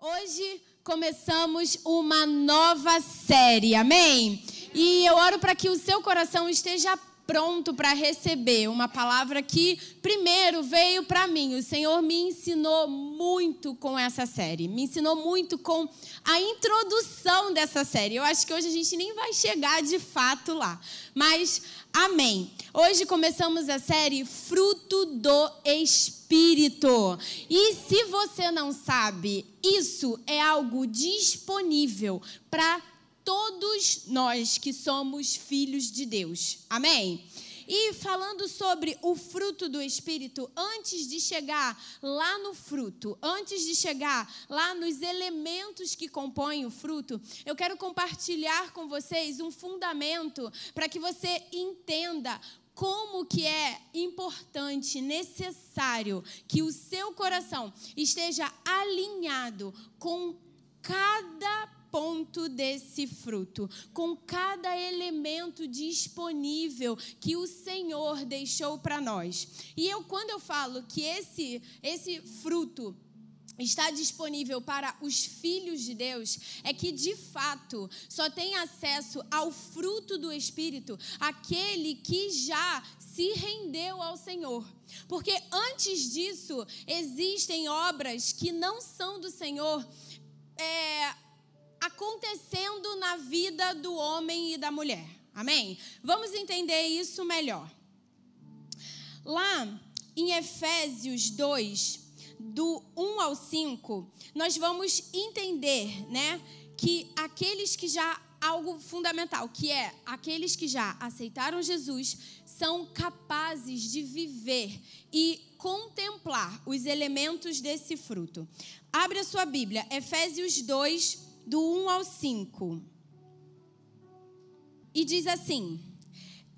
Hoje começamos uma nova série, amém? E eu oro para que o seu coração esteja pronto para receber uma palavra que primeiro veio para mim. O Senhor me ensinou muito com essa série, me ensinou muito com a introdução dessa série. Eu acho que hoje a gente nem vai chegar de fato lá, mas amém. Hoje começamos a série Fruto do Espírito. E se você não sabe, isso é algo disponível para todos nós que somos filhos de Deus. Amém? E falando sobre o fruto do Espírito, antes de chegar lá no fruto, antes de chegar lá nos elementos que compõem o fruto, eu quero compartilhar com vocês um fundamento para que você entenda como que é importante, necessário que o seu coração esteja alinhado com cada ponto desse fruto, com cada elemento disponível que o Senhor deixou para nós. E eu quando eu falo que esse esse fruto está disponível para os filhos de Deus é que de fato só tem acesso ao fruto do espírito aquele que já se rendeu ao Senhor. Porque antes disso existem obras que não são do Senhor, é, acontecendo na vida do homem e da mulher. Amém? Vamos entender isso melhor. Lá em Efésios 2, do 1 ao 5, nós vamos entender, né, que aqueles que já algo fundamental, que é aqueles que já aceitaram Jesus, são capazes de viver e contemplar os elementos desse fruto. Abre a sua Bíblia, Efésios 2, do 1 ao 5. E diz assim: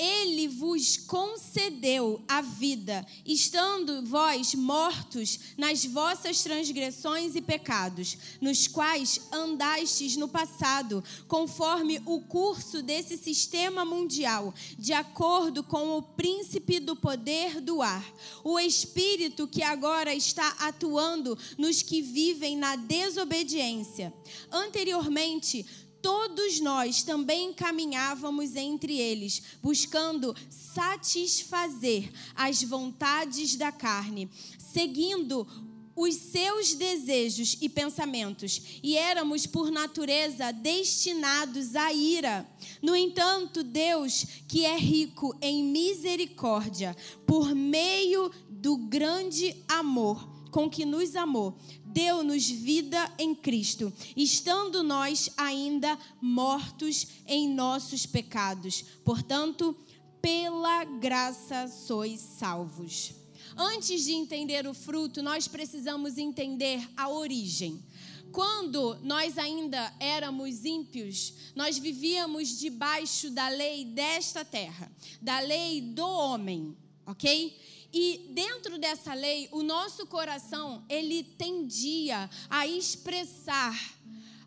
Ele vos concedeu a vida, estando vós mortos nas vossas transgressões e pecados, nos quais andastes no passado, conforme o curso desse sistema mundial, de acordo com o príncipe do poder do ar, o espírito que agora está atuando nos que vivem na desobediência. Anteriormente, todos nós também caminhávamos entre eles, buscando satisfazer as vontades da carne, seguindo os seus desejos e pensamentos, e éramos por natureza destinados à ira. No entanto, Deus, que é rico em misericórdia, por meio do grande amor com que nos amou, deu-nos vida em Cristo, estando nós ainda mortos em nossos pecados. Portanto, pela graça sois salvos. Antes de entender o fruto, nós precisamos entender a origem. Quando nós ainda éramos ímpios, nós vivíamos debaixo da lei desta terra, da lei do homem, ok? E dentro dessa lei, o nosso coração, ele tendia a expressar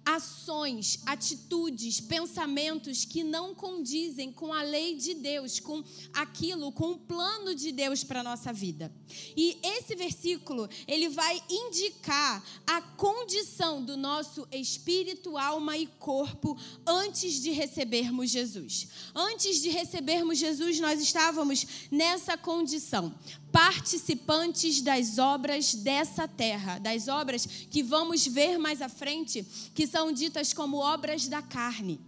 ações, atitudes, pensamentos que não condizem com a lei de Deus, com aquilo, com o plano de Deus para a nossa vida. E esse versículo, ele vai indicar a condição do nosso espírito, alma e corpo antes de recebermos Jesus. Antes de recebermos Jesus, nós estávamos nessa condição participantes das obras dessa terra, das obras que vamos ver mais à frente, que são ditas como obras da carne.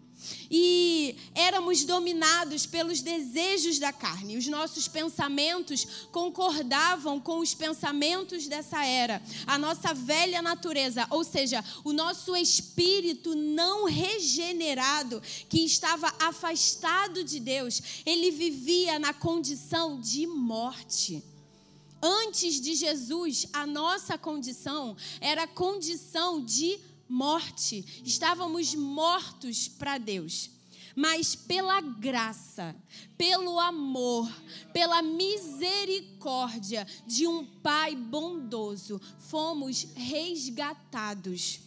E éramos dominados pelos desejos da carne. Os nossos pensamentos concordavam com os pensamentos dessa era. A nossa velha natureza, ou seja, o nosso espírito não regenerado, que estava afastado de Deus, ele vivia na condição de morte. Antes de Jesus, a nossa condição era condição de morte. Estávamos mortos para Deus. Mas pela graça, pelo amor, pela misericórdia de um Pai bondoso, fomos resgatados.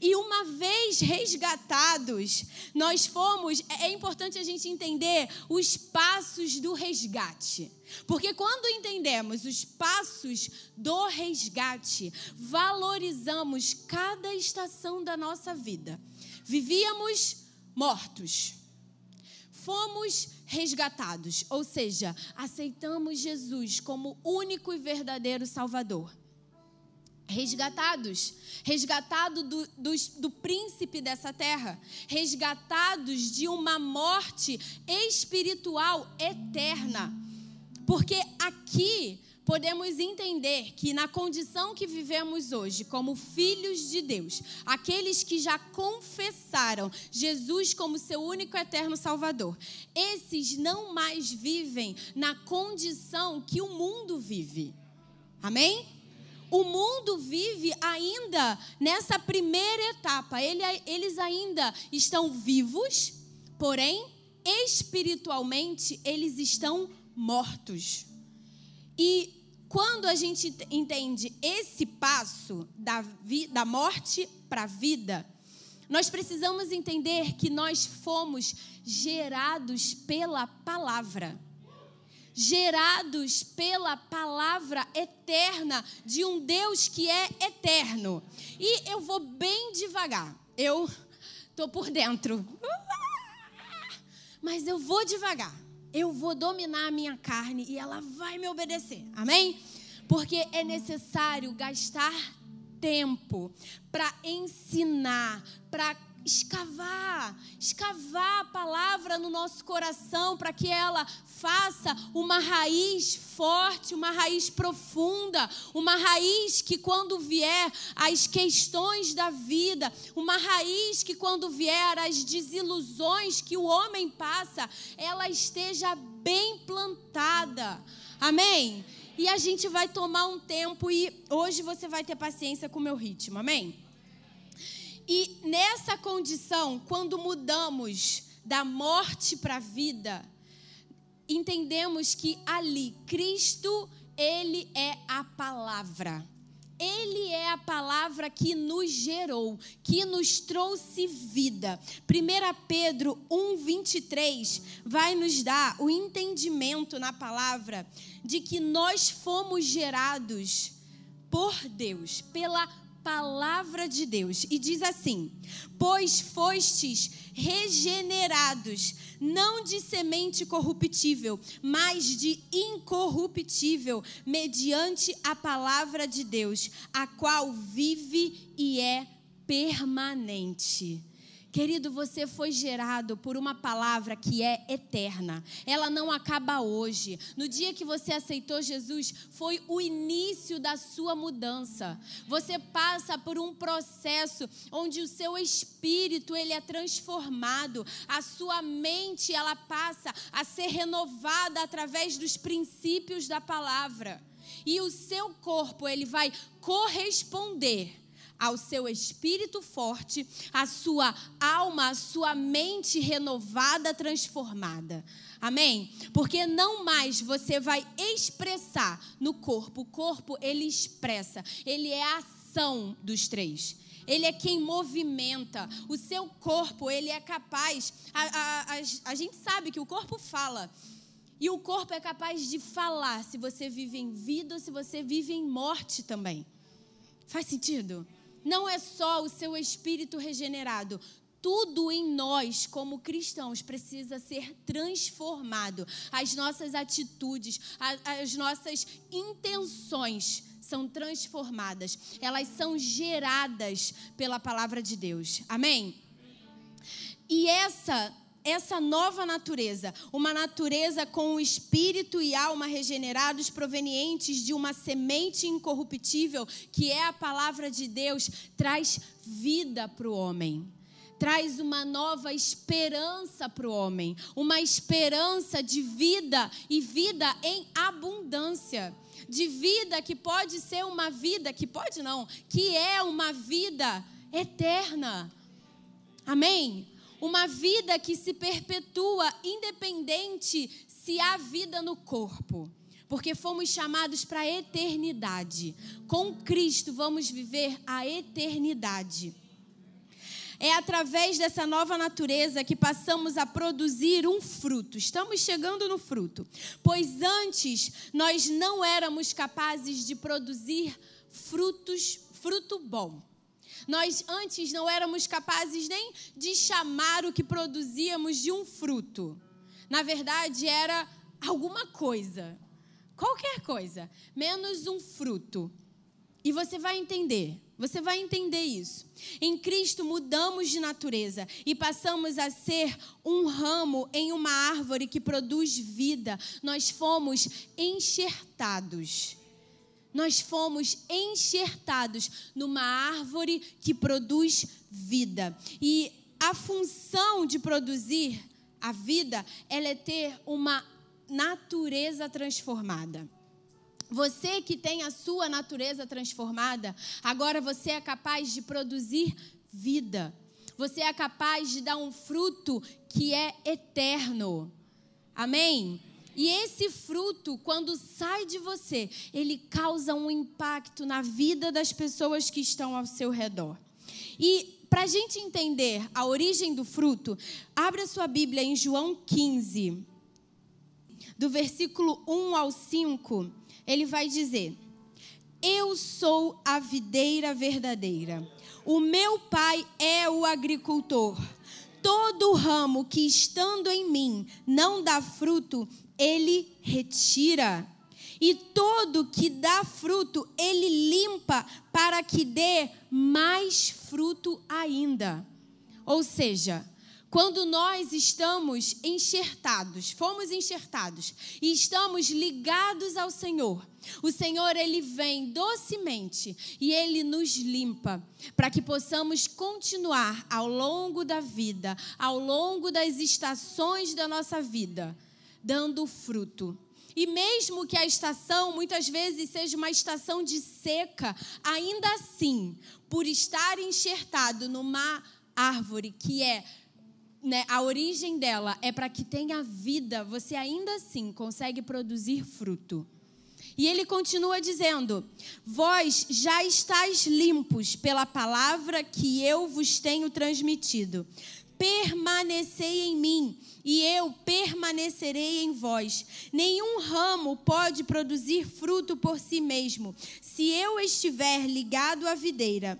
E uma vez resgatados, nós fomos. É, é importante a gente entender os passos do resgate. Porque quando entendemos os passos do resgate, valorizamos cada estação da nossa vida. Vivíamos mortos. Fomos resgatados, ou seja, aceitamos Jesus como único e verdadeiro Salvador resgatados, resgatados do, do, do, príncipe dessa terra, resgatados de uma morte espiritual eterna. Porque aqui podemos entender que na condição que vivemos hoje, como filhos de Deus, aqueles que já confessaram Jesus como seu único eterno Salvador, esses não mais vivem na condição que o mundo vive. Amém? O mundo vive ainda nessa primeira etapa. Ele, eles ainda estão vivos, porém, espiritualmente, eles estão mortos. E quando a gente entende esse passo da, vi, da morte para a vida, nós precisamos entender que nós fomos gerados pela palavra gerados pela palavra eterna de um Deus que é eterno. E eu vou bem devagar. Eu tô por dentro. Mas eu vou devagar. Eu vou dominar a minha carne e ela vai me obedecer. Amém? Porque é necessário gastar tempo para ensinar, para escavar, escavar a palavra no nosso coração para que ela faça uma raiz forte, uma raiz profunda, uma raiz que quando vier as questões da vida, uma raiz que quando vier as desilusões que o homem passa, ela esteja bem plantada. Amém? E a gente vai tomar um tempo e hoje você vai ter paciência com o meu ritmo. Amém? E nessa condição, quando mudamos da morte para a vida, entendemos que ali Cristo, ele é a palavra. Ele é a palavra que nos gerou, que nos trouxe vida. 1 Pedro 1,23 vai nos dar o entendimento na palavra de que nós fomos gerados por Deus, pela palavra de Deus e diz assim: Pois fostes regenerados, não de semente corruptível, mas de incorruptível, mediante a palavra de Deus, a qual vive e é permanente. Querido, você foi gerado por uma palavra que é eterna. Ela não acaba hoje. No dia que você aceitou Jesus, foi o início da sua mudança. Você passa por um processo onde o seu espírito ele é transformado, a sua mente ela passa a ser renovada através dos princípios da palavra. E o seu corpo ele vai corresponder ao seu espírito forte, à sua alma, à sua mente renovada, transformada. Amém? Porque não mais você vai expressar no corpo. O corpo, ele expressa. Ele é a ação dos três. Ele é quem movimenta. O seu corpo, ele é capaz. A, a, a, a gente sabe que o corpo fala. E o corpo é capaz de falar se você vive em vida ou se você vive em morte também. Faz sentido? Não é só o seu espírito regenerado. Tudo em nós, como cristãos, precisa ser transformado. As nossas atitudes, as nossas intenções são transformadas. Elas são geradas pela palavra de Deus. Amém? E essa essa nova natureza, uma natureza com o espírito e alma regenerados, provenientes de uma semente incorruptível, que é a palavra de Deus, traz vida para o homem. Traz uma nova esperança para o homem, uma esperança de vida e vida em abundância de vida que pode ser uma vida, que pode não, que é uma vida eterna. Amém? Uma vida que se perpetua independente se há vida no corpo. Porque fomos chamados para a eternidade. Com Cristo vamos viver a eternidade. é através dessa nova natureza que passamos a produzir um fruto. Estamos chegando no fruto. Pois antes nós não éramos capazes de produzir frutos, fruto bom. Nós antes não éramos capazes nem de chamar o que produzíamos de um fruto. Na verdade, era alguma coisa, qualquer coisa, menos um fruto. E você vai entender, você vai entender isso. Em Cristo mudamos de natureza e passamos a ser um ramo em uma árvore que produz vida. Nós fomos enxertados. Nós fomos enxertados numa árvore que produz vida. E a função de produzir a vida, ela é ter uma natureza transformada. Você que tem a sua natureza transformada, agora você é capaz de produzir vida. Você é capaz de dar um fruto que é eterno. Amém? E esse fruto, quando sai de você, ele causa um impacto na vida das pessoas que estão ao seu redor. E para a gente entender a origem do fruto, abra sua Bíblia em João 15, do versículo 1 ao 5 ele vai dizer: Eu sou a videira verdadeira. O meu pai é o agricultor. Todo ramo que estando em mim não dá fruto, ele retira. E todo que dá fruto, ele limpa para que dê mais fruto ainda. Ou seja, quando nós estamos enxertados, fomos enxertados e estamos ligados ao Senhor, o Senhor ele vem docemente e ele nos limpa para que possamos continuar ao longo da vida, ao longo das estações da nossa vida, dando fruto. E mesmo que a estação muitas vezes seja uma estação de seca, ainda assim, por estar enxertado numa árvore que é né, a origem dela é para que tenha vida, você ainda assim consegue produzir fruto. E ele continua dizendo: Vós já estáis limpos pela palavra que eu vos tenho transmitido. Permanecei em mim, e eu permanecerei em vós. Nenhum ramo pode produzir fruto por si mesmo, se eu estiver ligado à videira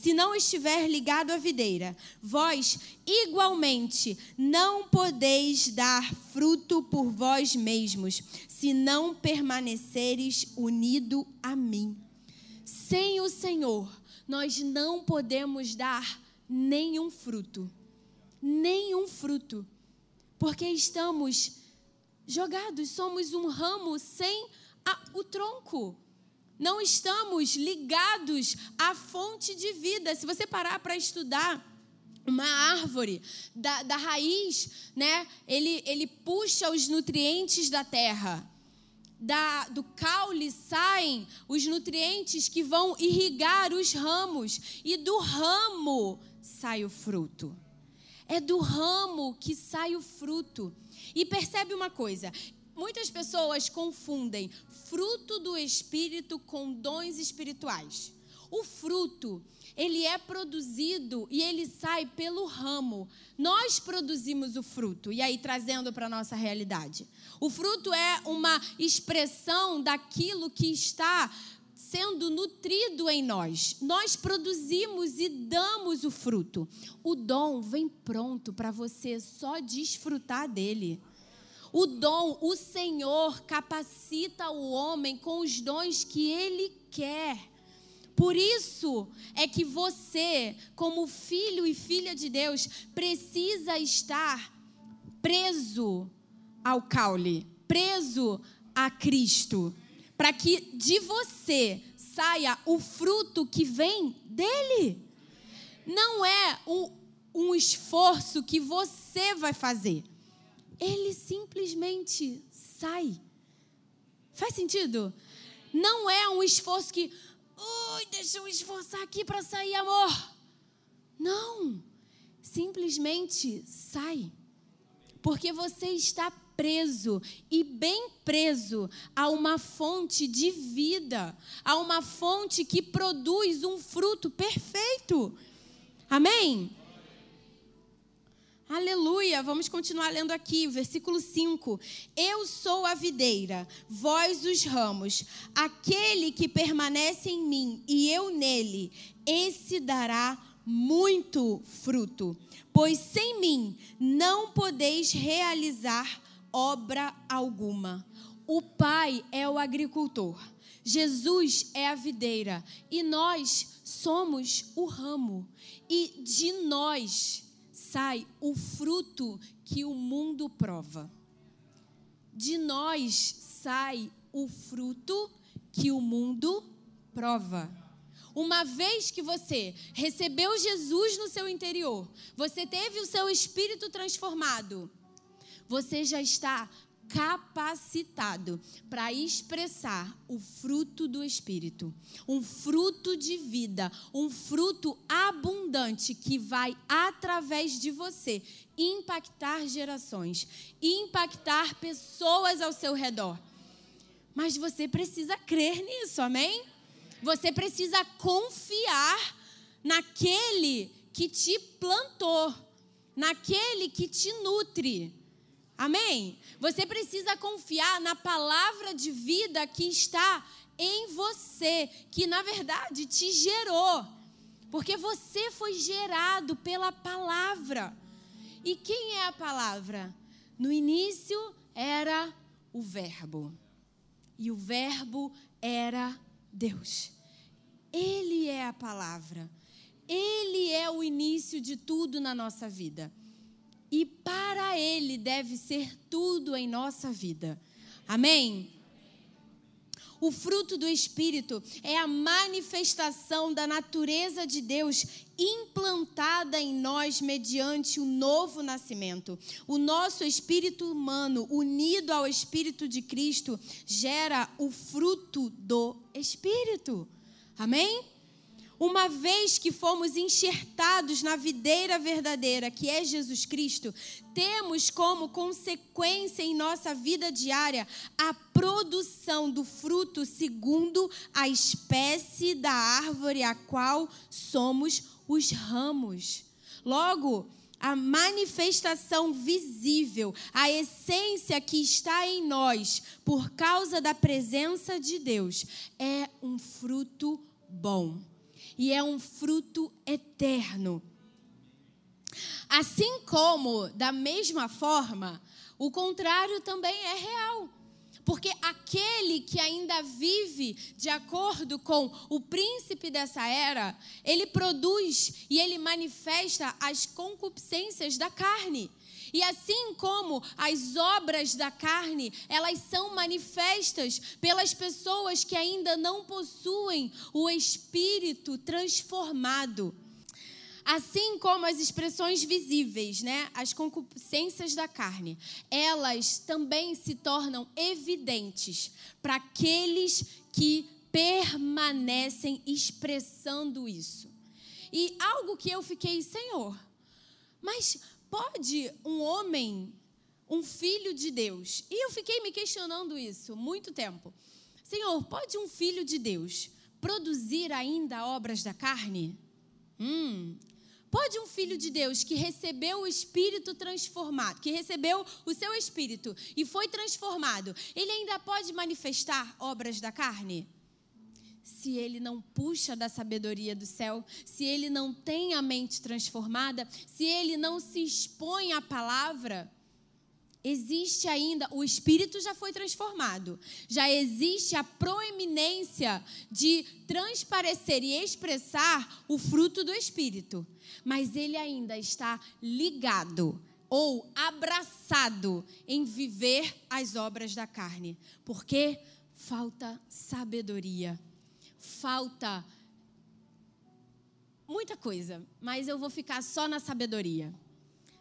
se não estiver ligado à videira. Vós, igualmente, não podeis dar fruto por vós mesmos, se não permaneceres unido a mim. Sem o Senhor, nós não podemos dar nenhum fruto. Nenhum fruto. Porque estamos jogados, somos um ramo sem a, o tronco não estamos ligados à fonte de vida. Se você parar para estudar uma árvore da, da raiz, né? Ele, ele puxa os nutrientes da terra. Da, do caule saem os nutrientes que vão irrigar os ramos, e do ramo sai o fruto. É do ramo que sai o fruto. E percebe uma coisa: Muitas pessoas confundem fruto do espírito com dons espirituais. O fruto, ele é produzido e ele sai pelo ramo. Nós produzimos o fruto, e aí trazendo para a nossa realidade. O fruto é uma expressão daquilo que está sendo nutrido em nós. Nós produzimos e damos o fruto. O dom vem pronto para você só desfrutar dele. O dom, o Senhor capacita o homem com os dons que ele quer. Por isso é que você, como filho e filha de Deus, precisa estar preso ao caule, preso a Cristo, para que de você saia o fruto que vem dele. Não é um, um esforço que você vai fazer ele simplesmente sai. Faz sentido? Não é um esforço que, ui, deixa eu esforçar aqui para sair, amor. Não. Simplesmente sai. Porque você está preso e bem preso a uma fonte de vida, a uma fonte que produz um fruto perfeito. Amém? Aleluia! Vamos continuar lendo aqui, versículo 5. Eu sou a videira, vós os ramos. Aquele que permanece em mim e eu nele, esse dará muito fruto. Pois sem mim não podeis realizar obra alguma. O Pai é o agricultor, Jesus é a videira e nós somos o ramo. E de nós sai o fruto que o mundo prova. De nós sai o fruto que o mundo prova. Uma vez que você recebeu Jesus no seu interior, você teve o seu espírito transformado, você já está capacitado para expressar o fruto do Espírito, um fruto de vida, um fruto abundante que vai, através de você, impactar gerações, impactar pessoas ao seu redor. Mas você precisa crer nisso, amém? Você precisa confiar naquele que te plantou, naquele que te nutre. Amém? Você precisa confiar na palavra de vida que está em você, que na verdade te gerou. Porque você foi gerado pela palavra. E quem é a palavra? No início era o Verbo. E o Verbo era Deus. Ele é a palavra. Ele é o início de tudo na nossa vida e para Ele deve ser tudo em nossa vida. Amém? O fruto do Espírito é a manifestação da natureza de Deus implantada em nós mediante o novo nascimento. O nosso espírito humano, unido ao Espírito de Cristo, gera o fruto do Espírito. Amém? Uma vez que fomos enxertados na videira verdadeira, que é Jesus Cristo, temos como consequência em nossa vida diária a produção do fruto segundo a espécie da árvore a qual somos os ramos. Logo, a manifestação visível, a essência que está em nós por causa da presença de Deus, é um fruto bom e é um fruto eterno. Assim como, da mesma forma, o contrário também é real. Porque aquele que ainda vive de acordo com o príncipe dessa era, ele produz e ele manifesta as concupiscências da carne. E assim como as obras da carne, elas são manifestas pelas pessoas que ainda não possuem o espírito transformado. Assim como as expressões visíveis, né, as concupiscências da carne, elas também se tornam evidentes para aqueles que permanecem expressando isso. E algo que eu fiquei, Senhor, mas pode um homem, um filho de Deus, e eu fiquei me questionando isso muito tempo. Senhor, pode um filho de Deus produzir ainda obras da carne? Hum. Pode um filho de Deus que recebeu o Espírito transformado, que recebeu o seu Espírito e foi transformado, ele ainda pode manifestar obras da carne? Se ele não puxa da sabedoria do céu, se ele não tem a mente transformada, se ele não se expõe à palavra, existe ainda, o espírito já foi transformado, já existe a proeminência de transparecer e expressar o fruto do espírito, mas ele ainda está ligado ou abraçado em viver as obras da carne, porque falta sabedoria falta muita coisa, mas eu vou ficar só na sabedoria.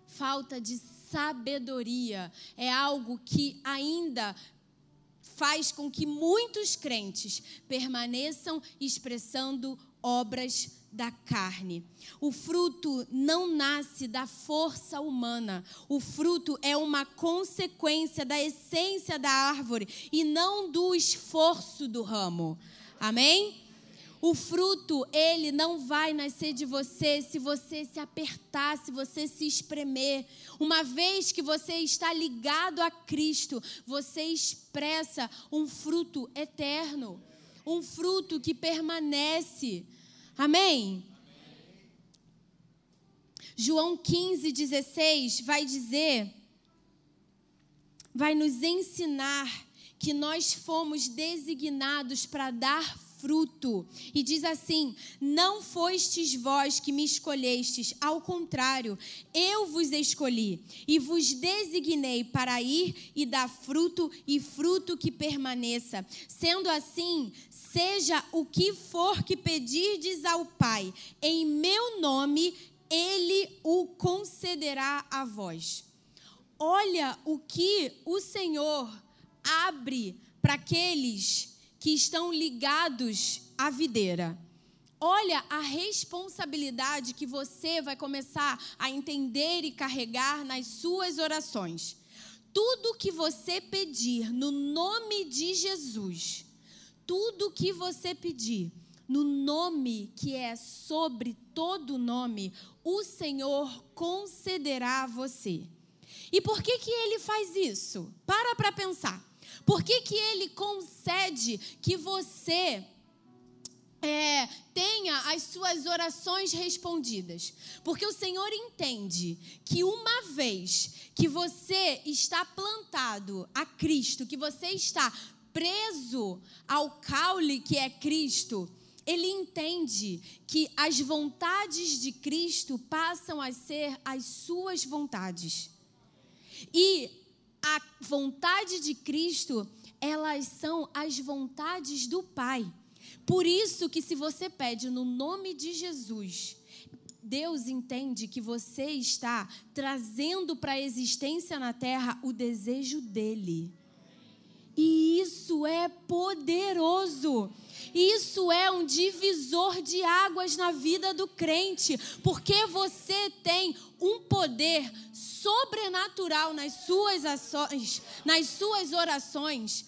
Falta de sabedoria é algo que ainda faz com que muitos crentes permaneçam expressando obras da carne. O fruto não nasce da força humana. O fruto é uma consequência da essência da árvore e não do esforço do ramo. Amém? o fruto, ele não vai nascer de você se você se apertar, se você se espremer. Uma vez que você está ligado a Cristo, você expressa um fruto eterno, um fruto que permanece. Amém? João 15, 16 vai dizer, vai nos ensinar que nós fomos designados para dar fruto. E diz assim: Não fostes vós que me escolhestes, ao contrário, eu vos escolhi e vos designei para ir e dar fruto e fruto que permaneça. Sendo assim, seja o que for que pedirdes ao Pai, em meu nome, ele o concederá a vós. Olha o que o Senhor abre para aqueles que estão ligados à videira. Olha a responsabilidade que você vai começar a entender e carregar nas suas orações. Tudo que você pedir no nome de Jesus, tudo que você pedir no nome que é sobre todo nome, o Senhor concederá a você. E por que que ele faz isso? Para para pensar. Por que, que ele concede que você é, tenha as suas orações respondidas? Porque o Senhor entende que uma vez que você está plantado a Cristo, que você está preso ao caule que é Cristo, ele entende que as vontades de Cristo passam a ser as suas vontades. E a vontade de Cristo, elas são as vontades do Pai. Por isso que se você pede no nome de Jesus, Deus entende que você está trazendo para a existência na terra o desejo dele. E isso é poderoso. Isso é um divisor de águas na vida do crente, porque você tem um poder sobrenatural nas suas ações, nas suas orações.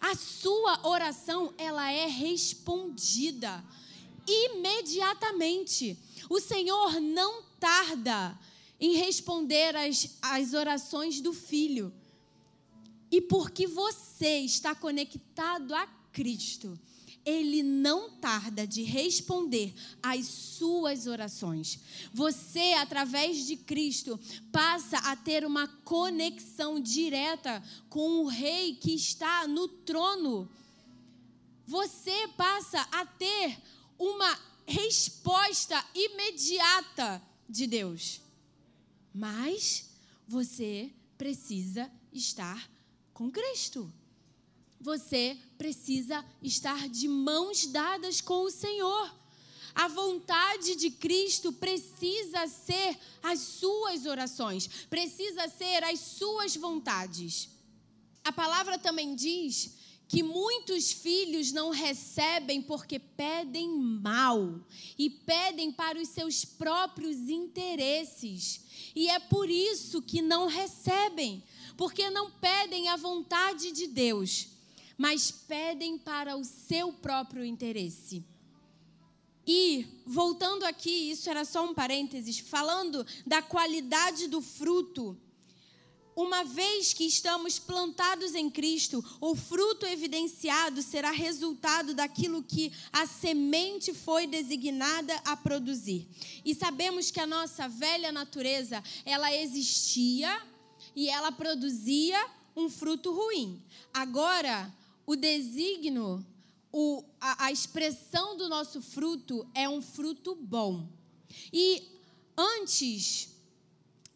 A sua oração, ela é respondida imediatamente. O Senhor não tarda em responder as, as orações do filho. E porque você está conectado a Cristo, ele não tarda de responder às suas orações. Você, através de Cristo, passa a ter uma conexão direta com o Rei que está no trono. Você passa a ter uma resposta imediata de Deus. Mas você precisa estar com Cristo você precisa estar de mãos dadas com o Senhor. A vontade de Cristo precisa ser as suas orações, precisa ser as suas vontades. A palavra também diz que muitos filhos não recebem porque pedem mal e pedem para os seus próprios interesses. E é por isso que não recebem, porque não pedem a vontade de Deus mas pedem para o seu próprio interesse. E, voltando aqui, isso era só um parênteses, falando da qualidade do fruto. Uma vez que estamos plantados em Cristo, o fruto evidenciado será resultado daquilo que a semente foi designada a produzir. E sabemos que a nossa velha natureza, ela existia e ela produzia um fruto ruim. Agora, o designo, o, a, a expressão do nosso fruto é um fruto bom. E antes,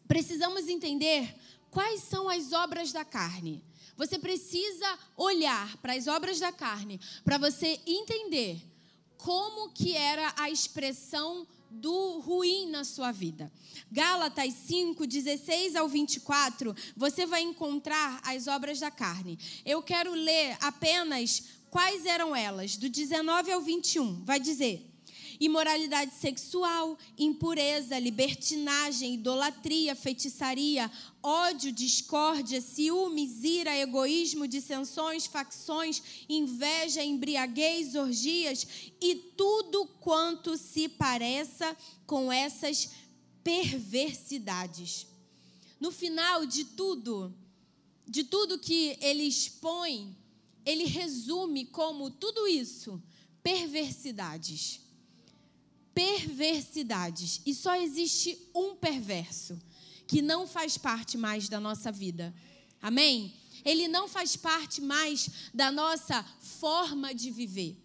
precisamos entender quais são as obras da carne. Você precisa olhar para as obras da carne para você entender como que era a expressão do ruim na sua vida. Gálatas 5, 16 ao 24, você vai encontrar as obras da carne. Eu quero ler apenas quais eram elas, do 19 ao 21. Vai dizer: imoralidade sexual, impureza, libertinagem, idolatria, feitiçaria, ódio, discórdia, ciúmes, ira, egoísmo, dissensões, facções, inveja, embriaguez, orgias e tudo quanto se pareça com essas perversidades. No final de tudo, de tudo que ele expõe, ele resume como tudo isso perversidades perversidades. E só existe um perverso que não faz parte mais da nossa vida. Amém? Ele não faz parte mais da nossa forma de viver.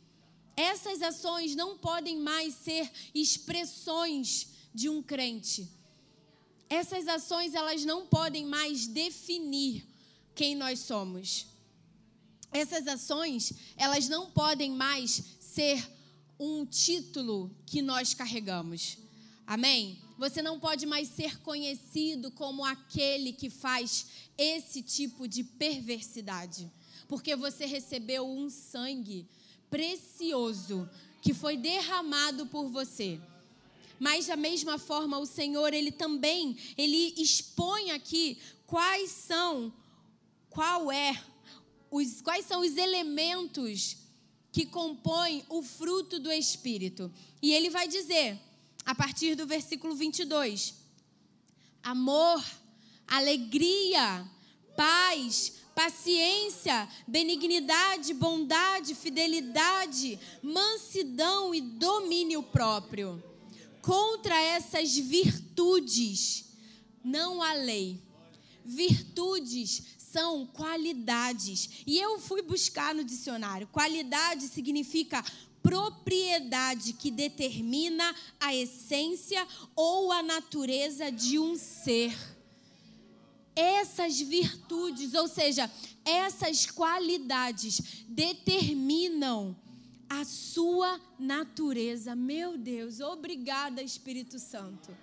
Essas ações não podem mais ser expressões de um crente. Essas ações elas não podem mais definir quem nós somos. Essas ações, elas não podem mais ser um título que nós carregamos. Amém? Você não pode mais ser conhecido como aquele que faz esse tipo de perversidade, porque você recebeu um sangue precioso que foi derramado por você. Mas da mesma forma, o Senhor, ele também, ele expõe aqui quais são qual é os quais são os elementos que compõem o fruto do Espírito. E ele vai dizer, a partir do versículo 22, amor, alegria, paz, paciência, benignidade, bondade, fidelidade, mansidão e domínio próprio. Contra essas virtudes não há lei. Virtudes são qualidades. E eu fui buscar no dicionário. Qualidade significa propriedade que determina a essência ou a natureza de um ser. Essas virtudes, ou seja, essas qualidades determinam a sua natureza. Meu Deus, obrigada, Espírito Santo.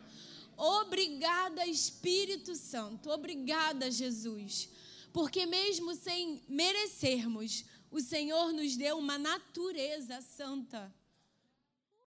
Obrigada, Espírito Santo. Obrigada, Jesus porque mesmo sem merecermos, o Senhor nos deu uma natureza santa.